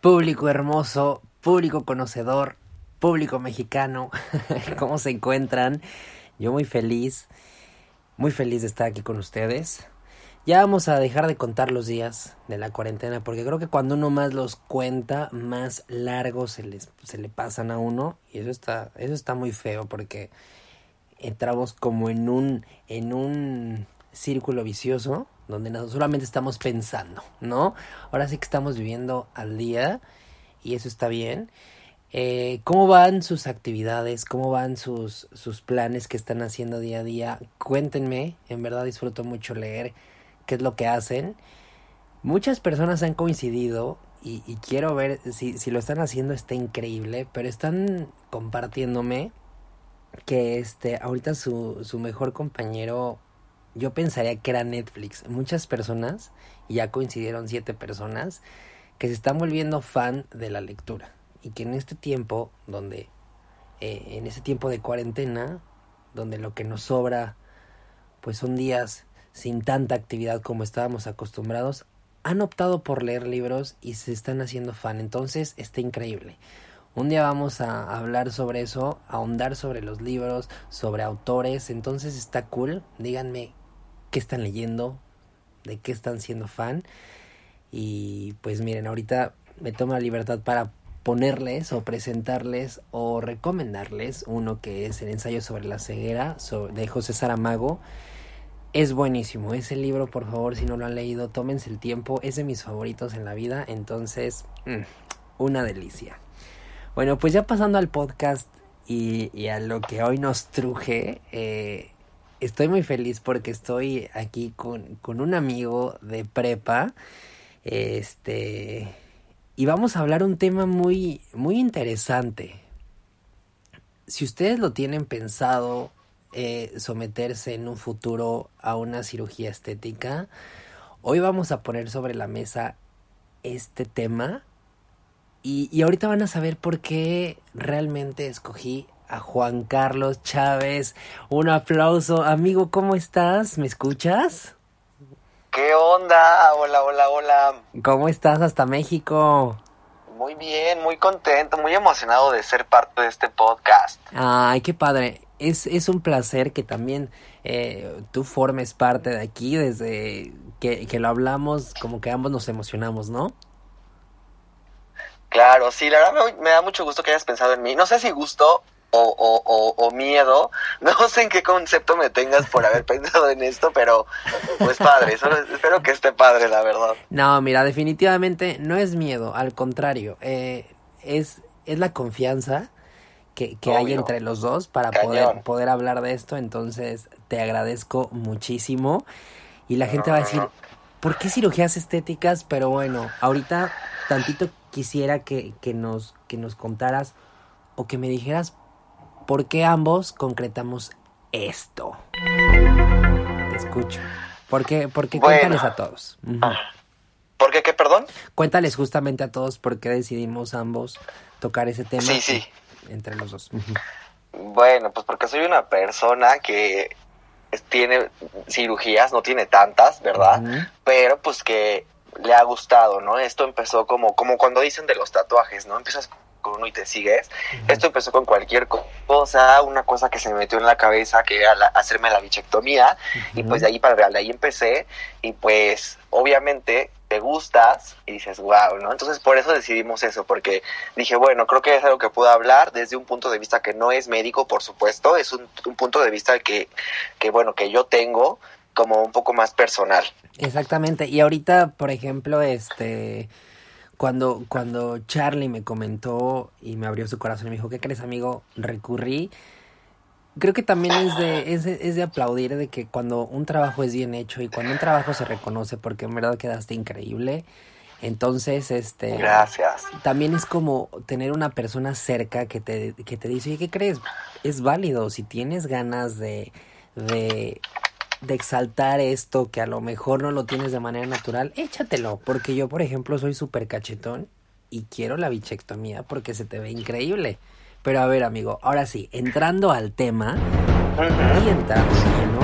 Público hermoso, público conocedor, público mexicano, ¿cómo se encuentran? Yo muy feliz, muy feliz de estar aquí con ustedes. Ya vamos a dejar de contar los días de la cuarentena porque creo que cuando uno más los cuenta, más largos se, les, se le pasan a uno y eso está, eso está muy feo porque entramos como en un, en un círculo vicioso donde solamente estamos pensando, ¿no? Ahora sí que estamos viviendo al día y eso está bien. Eh, ¿Cómo van sus actividades? ¿Cómo van sus, sus planes que están haciendo día a día? Cuéntenme, en verdad disfruto mucho leer qué es lo que hacen. Muchas personas han coincidido y, y quiero ver si, si lo están haciendo, está increíble, pero están compartiéndome que este ahorita su, su mejor compañero yo pensaría que era Netflix. Muchas personas, y ya coincidieron siete personas, que se están volviendo fan de la lectura. Y que en este tiempo, donde, eh, en este tiempo de cuarentena, donde lo que nos sobra, pues son días sin tanta actividad como estábamos acostumbrados, han optado por leer libros y se están haciendo fan. Entonces está increíble. Un día vamos a hablar sobre eso, a ahondar sobre los libros, sobre autores. Entonces está cool. Díganme qué están leyendo, de qué están siendo fan. Y pues miren, ahorita me tomo la libertad para ponerles o presentarles o recomendarles uno que es el ensayo sobre la ceguera de José Saramago. Es buenísimo, ese libro por favor si no lo han leído tómense el tiempo, es de mis favoritos en la vida, entonces mmm, una delicia. Bueno, pues ya pasando al podcast y, y, a lo que hoy nos truje, eh, estoy muy feliz porque estoy aquí con, con un amigo de prepa. Este. Y vamos a hablar un tema muy, muy interesante. Si ustedes lo tienen pensado eh, someterse en un futuro a una cirugía estética, hoy vamos a poner sobre la mesa este tema. Y, y ahorita van a saber por qué realmente escogí a Juan Carlos Chávez. Un aplauso. Amigo, ¿cómo estás? ¿Me escuchas? ¿Qué onda? Hola, hola, hola. ¿Cómo estás hasta México? Muy bien, muy contento, muy emocionado de ser parte de este podcast. Ay, qué padre. Es, es un placer que también eh, tú formes parte de aquí desde que, que lo hablamos, como que ambos nos emocionamos, ¿no? Claro, sí, la verdad me, me da mucho gusto que hayas pensado en mí. No sé si gusto o, o, o, miedo. No sé en qué concepto me tengas por haber pensado en esto, pero pues padre, solo espero que esté padre, la verdad. No, mira, definitivamente no es miedo, al contrario, eh, es, es la confianza que, que hay entre los dos para poder, poder hablar de esto, entonces te agradezco muchísimo y la gente va a decir, ¿por qué cirugías estéticas? Pero bueno, ahorita tantito quisiera que, que, nos, que nos contaras o que me dijeras ¿Por qué ambos concretamos esto? ¿Te escucho. Porque, porque Bueno. cuéntales a todos. Ujú. ¿Por qué qué, perdón? Cuéntales justamente a todos por qué decidimos ambos tocar ese tema. Sí, sí. Entre los dos. Bueno, pues porque soy una persona que tiene cirugías, no tiene tantas, ¿verdad? Pero pues que le ha gustado, ¿no? Esto empezó como, como cuando dicen de los tatuajes, ¿no? Empiezas uno y te sigues. Esto empezó con cualquier co- cosa, una cosa que se me metió en la cabeza, que era la- hacerme la bichectomía, y pues de ahí para de ahí empecé, y pues obviamente te gustas y dices, wow, ¿no? Entonces por eso decidimos eso, porque dije, bueno, creo que es algo que puedo hablar desde un punto de vista que no es médico, por supuesto, es un, un punto de vista que, que, bueno, que yo tengo como un poco más personal. Exactamente. Y ahorita, por ejemplo, este cuando cuando Charlie me comentó y me abrió su corazón y me dijo, "¿Qué crees, amigo?" recurrí. Creo que también es de, es de es de aplaudir de que cuando un trabajo es bien hecho y cuando un trabajo se reconoce porque en verdad quedaste increíble, entonces este Gracias. también es como tener una persona cerca que te, que te dice, oye, ¿qué crees? Es válido, si tienes ganas de, de, de exaltar esto que a lo mejor no lo tienes de manera natural, échatelo, porque yo, por ejemplo, soy súper cachetón y quiero la bichectomía porque se te ve increíble. Pero a ver, amigo, ahora sí, entrando al tema y entrando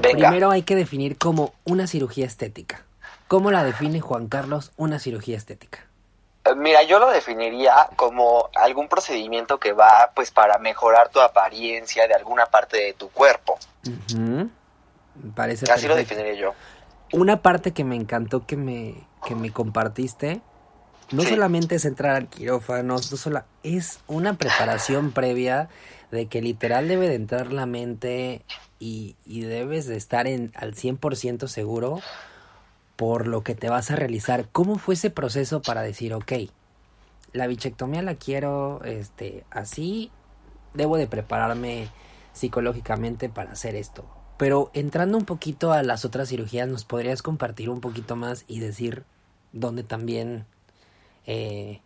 Venga. primero hay que definir como una cirugía estética. ¿Cómo la define Juan Carlos una cirugía estética? Eh, Mira, yo lo definiría como algún procedimiento que va pues para mejorar tu apariencia de alguna parte de tu cuerpo. Parece Así lo definiría yo. Una parte que me encantó que me, que me compartiste, no Sí. solamente es entrar al quirófano, no sola, es una preparación previa de que literal debe de entrar la mente y, y debes de estar en, al 100% seguro por lo que te vas a realizar. ¿Cómo fue ese proceso para decir, ok, la bichectomía la quiero este, así, debo de prepararme psicológicamente para hacer esto? Pero entrando un poquito a las otras cirugías, ¿nos podrías compartir un poquito más y decir dónde también eh,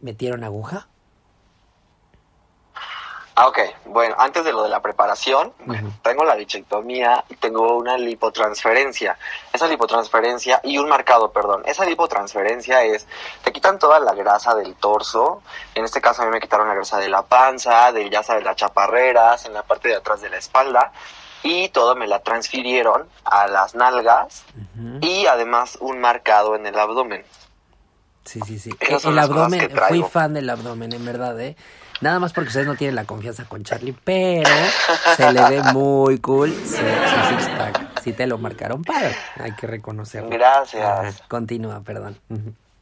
metieron aguja? Ah, ok. Bueno, antes de lo de la preparación, tengo la bichectomía y tengo una lipotransferencia. Esa lipotransferencia y un marcado, perdón. Esa lipotransferencia es, te quitan toda la grasa del torso. En este caso a mí me quitaron la grasa de la panza, de ya sabes, las chaparreras, en la parte de atrás de la espalda. Y todo me la transfirieron a las nalgas y además un marcado en el abdomen. Sí, sí, sí. Esas el abdomen, fui fan del abdomen, en verdad, ¿eh? Nada más porque ustedes no tienen la confianza con Charlie, pero se le ve muy cool su, su six-pack. Sí te lo marcaron padre, hay que reconocerlo. Gracias. Ajá, Continúa, perdón.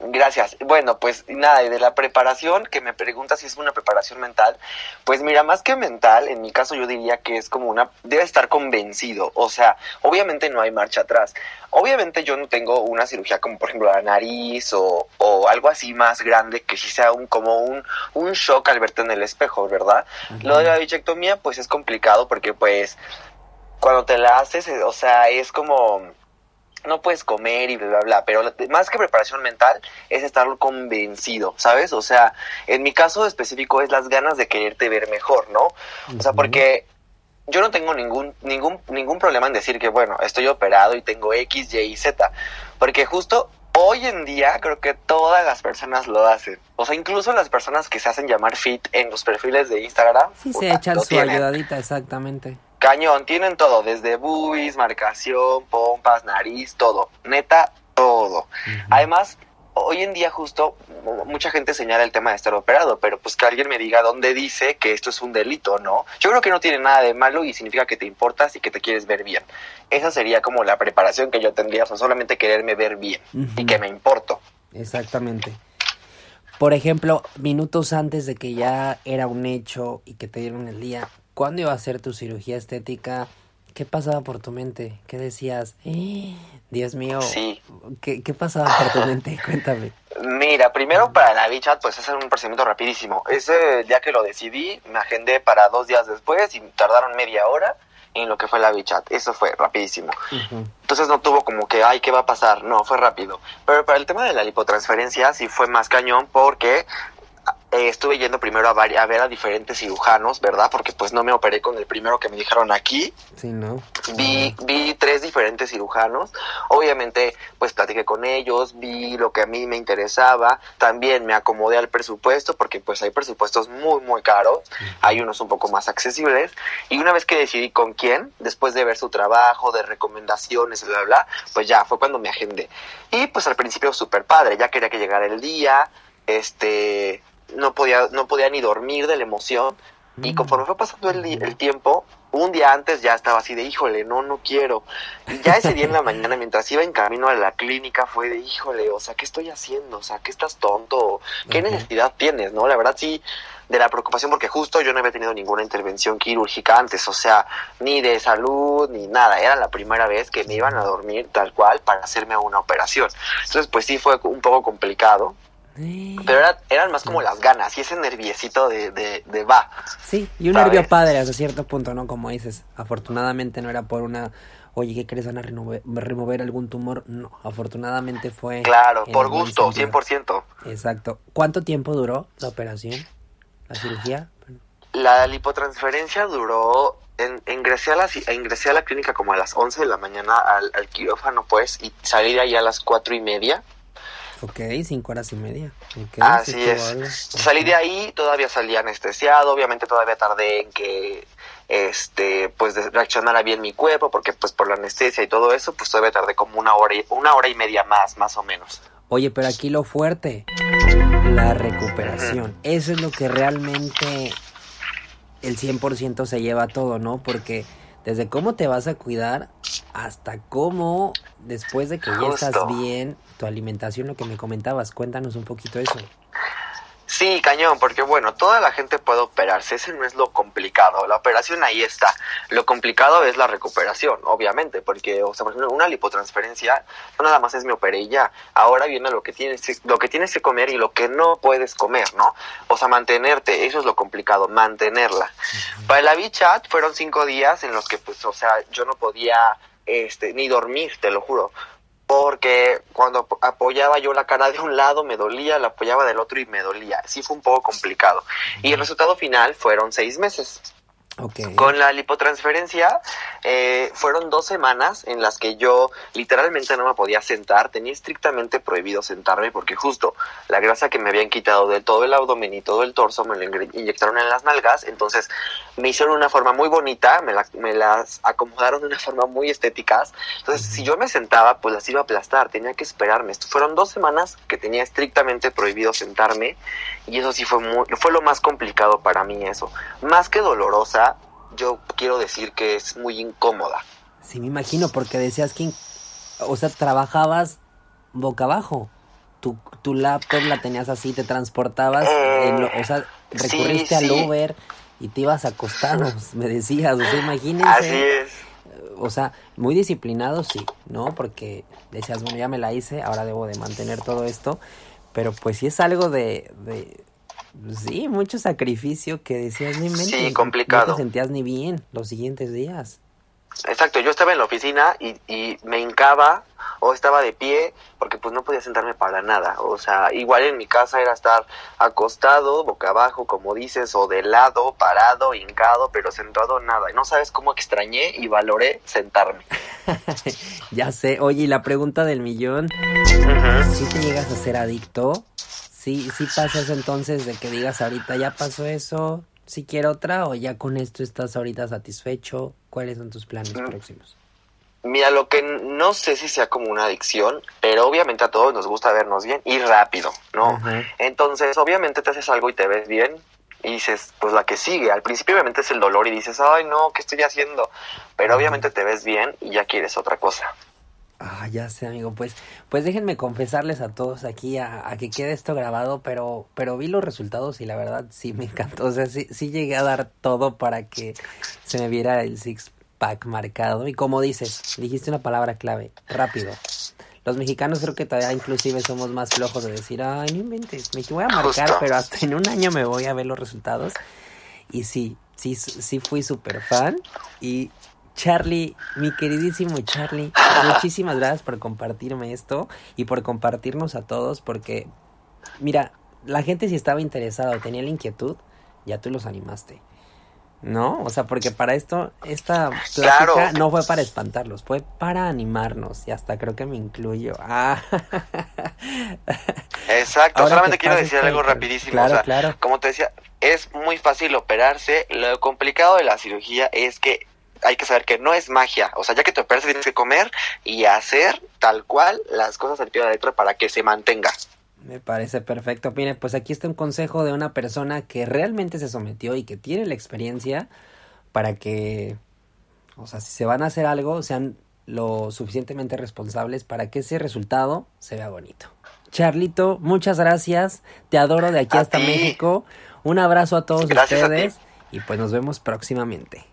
Gracias. Bueno, pues nada, y de la preparación, que me preguntas si es una preparación mental, pues mira, más que mental, en mi caso yo diría que es como una, debe estar convencido, o sea, obviamente no hay marcha atrás. Obviamente yo no tengo una cirugía como por ejemplo la nariz o, o algo así más grande que sí sea un, como un, un shock al verte en el espejo, ¿verdad? Lo de la bichectomía pues es complicado porque pues cuando te la haces, eh, o sea, es como no puedes comer y bla, bla, bla, pero más que preparación mental es estar convencido, ¿sabes? O sea, en mi caso específico es las ganas de quererte ver mejor, ¿no? O sea, porque yo no tengo ningún, ningún, ningún problema en decir que, bueno, estoy operado y tengo X, Y y Z, porque justo hoy en día creo que todas las personas lo hacen. O sea, incluso las personas que se hacen llamar fit en los perfiles de Instagram. Sí, se echan su tienen. ayudadita, exactamente. Cañón, tienen todo, desde boobies, marcación, pompas, nariz, todo. Neta, todo. Además, hoy en día justo mu- mucha gente señala el tema de estar operado, pero pues que alguien me diga dónde dice que esto es un delito, ¿no? Yo creo que no tiene nada de malo y significa que te importas y que te quieres ver bien. Esa sería como la preparación que yo tendría, o sea, solamente quererme ver bien y que me importo. Exactamente. Por ejemplo, minutos antes de que ya era un hecho y que te dieron el día, ¿cuándo iba a ser tu cirugía estética? ¿Qué pasaba por tu mente? ¿Qué decías? "Eh, Dios mío, Sí. ¿qué, qué pasaba por tu mente? Cuéntame. Mira, primero para la Bichat, pues es un procedimiento rapidísimo. Ese día que lo decidí, me agendé para dos días después y tardaron media hora en lo que fue la Bichat. Eso fue rapidísimo. Entonces no tuvo como que, ay, ¿qué va a pasar? No, fue rápido. Pero para el tema de la lipotransferencia sí fue más cañón porque eh, estuve yendo primero a, ver a diferentes cirujanos, ¿verdad? Porque pues no me operé con el primero que me dijeron aquí. Sí, ¿no? Vi, vi tres diferentes cirujanos. Obviamente, pues platiqué con ellos, vi lo que a mí me interesaba. También me acomodé al presupuesto, porque pues hay presupuestos muy, muy caros. Hay unos un poco más accesibles. Y una vez que decidí con quién, después de ver su trabajo, de recomendaciones, bla, bla, bla, pues ya fue cuando me agendé. Y pues al principio súper padre, ya quería que llegara el día. Este, no podía, no podía ni dormir de la emoción. Y conforme fue pasando el tiempo, un día antes ya estaba así de, híjole, no, no quiero. Y ya ese día en la mañana, mientras iba en camino a la clínica, fue de, híjole, o sea, ¿qué estoy haciendo? O sea, ¿qué estás tonto? ¿Qué necesidad tienes? ¿No? La verdad sí, de la preocupación, porque justo yo no había tenido ninguna intervención quirúrgica antes, o sea, ni de salud, ni nada. Era la primera vez que me iban a dormir tal cual para hacerme una operación. Entonces, pues sí fue un poco complicado. Pero era- eran más como las ganas y ese nerviecito de, de, de va. Sí, y un ¿Sabes? nervio padre hasta cierto punto, ¿no? Como dices, afortunadamente no era por una, oye, ¿qué crees? ¿Van a renove- remover algún tumor? No, afortunadamente fue... Claro, por gusto, sentido. 100%. Exacto. ¿Cuánto tiempo duró la operación? ¿La cirugía? La lipotransferencia duró, en, ingresé, a la, ingresé a la clínica como a las 11 de la mañana al, al quirófano, pues, y salí de ahí a las cuatro y media. Ok, cinco horas y media. Así es. Salí de ahí, todavía salí anestesiado, obviamente todavía tardé en que este pues reaccionara bien mi cuerpo porque pues por la anestesia y todo eso pues todavía tardé como una hora y, una hora y media más más o menos Oye, pero aquí lo fuerte, la recuperación. Eso es lo que realmente el 100% se lleva todo, ¿no? Porque desde cómo te vas a cuidar hasta cómo después de que ya estás bien, tu alimentación, lo que me comentabas, cuéntanos un poquito eso. Sí, cañón, porque bueno, toda la gente puede operarse, ese no es lo complicado, la operación ahí está. Lo complicado es la recuperación, obviamente, porque, o sea, por ejemplo, una lipotransferencia no nada más es me operé y ya. Ahora viene lo que tienes, que- lo que tienes que comer y lo que no puedes comer, ¿no? O sea, mantenerte, eso es lo complicado, mantenerla. Para la V-Chat fueron cinco días en los que, pues, o sea, yo no podía, este, ni dormir, te lo juro porque cuando ap- apoyaba yo la cara de un lado me dolía, la apoyaba del otro y me dolía. Sí fue un poco complicado. Y el resultado final fueron seis meses. Ok. Con la lipotransferencia eh, fueron dos semanas en las que yo literalmente no me podía sentar, tenía estrictamente prohibido sentarme porque justo la grasa que me habían quitado de todo el abdomen y todo el torso me ingre- inyectaron en las nalgas, entonces me hicieron una forma muy bonita, me, la- me las acomodaron de una forma muy estéticas, entonces si yo me sentaba pues las iba a aplastar, tenía que esperarme. Esto fueron dos semanas que tenía estrictamente prohibido sentarme y eso sí fue muy, fue lo más complicado para mí eso. Más que dolorosa, yo quiero decir que es muy incómoda. Sí, me imagino, porque decías que, o sea, trabajabas boca abajo. Tu, tu laptop la tenías así, te transportabas, Eh, en lo- o sea, sí, recurriste al sí. Uber y te ibas acostados, me decías, o sea, imagínense. Así es. O sea, muy disciplinado, sí, ¿no? Porque decías, bueno, ya me la hice, ahora debo de mantener todo esto. Pero pues sí es algo de, de sí, mucho sacrificio que decías, ni mente. Sí, complicado. No te sentías ni bien los siguientes días. Exacto, yo estaba en la oficina y, y me hincaba o estaba de pie porque pues no podía sentarme para nada. O sea, igual en mi casa era estar acostado, boca abajo, como dices, o de lado, parado, hincado, pero sentado nada. Y no sabes cómo extrañé y valoré sentarme. ya sé. Oye, y la pregunta del millón, Ujú. ¿si te llegas a ser adicto? ¿Sí, sí pasa eso entonces de que digas ahorita ya pasó eso, si quiero otra o ya con esto estás ahorita satisfecho? ¿Cuáles son tus planes Mm. próximos? Mira, lo que no sé si sea como una adicción, pero obviamente a todos nos gusta vernos bien y rápido, ¿no? Entonces, obviamente te haces algo y te ves bien y dices, pues la que sigue. Al principio obviamente es el dolor y dices, ay no, ¿qué estoy haciendo? Pero obviamente te ves bien y ya quieres otra cosa. Ah, ya sé, amigo. Pues, pues déjenme confesarles a todos aquí a, a que quede esto grabado, pero, pero vi los resultados y la verdad sí me encantó. O sea, sí, sí llegué a dar todo para que se me viera el six pack marcado. Y como dices, dijiste una palabra clave, rápido. Los mexicanos creo que todavía inclusive somos más flojos de decir, ay, no inventes, me voy a marcar, pero hasta en un año me voy a ver los resultados. Y sí, sí, sí fui súper fan. Y Charlie, mi queridísimo Charlie, muchísimas gracias por compartirme esto y por compartirnos a todos porque, mira, la gente si estaba interesada o tenía la inquietud, ya tú los animaste. ¿No? O sea, porque para esto, esta plática Claro. no fue para espantarlos, fue para animarnos. Y hasta creo que me incluyo. Ah. Exacto, Ahora solamente quiero decir algo rapidísimo. Claro, o sea, claro. como te decía, es muy fácil operarse. Lo complicado de la cirugía es que hay que saber que no es magia. O sea, ya que te operas tienes que comer y hacer tal cual las cosas al pie de la letra para que se mantenga. Me parece perfecto. Mire, pues aquí está un consejo de una persona que realmente se sometió y que tiene la experiencia para que, o sea, si se van a hacer algo, sean lo suficientemente responsables para que ese resultado se vea bonito. Charlito, muchas gracias. Te adoro de aquí A hasta ti. México. Un abrazo a todos Gracias a ti. ustedes y pues nos vemos próximamente.